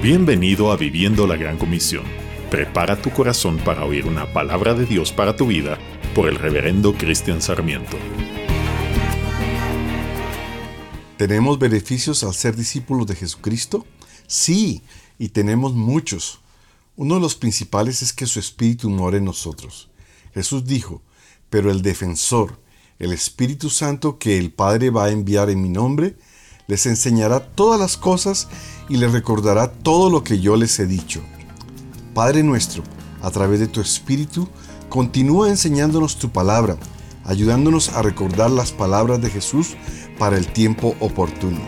Bienvenido a Viviendo la Gran Comisión. Prepara tu corazón para oír una palabra de Dios para tu vida por el reverendo Cristian Sarmiento. ¿Tenemos beneficios al ser discípulos de Jesucristo? Sí, y tenemos muchos. Uno de los principales es que su Espíritu mora en nosotros. Jesús dijo, pero el defensor, el Espíritu Santo que el Padre va a enviar en mi nombre, les enseñará todas las cosas y les recordará todo lo que yo les he dicho. Padre nuestro, a través de tu Espíritu, continúa enseñándonos tu palabra, ayudándonos a recordar las palabras de Jesús para el tiempo oportuno.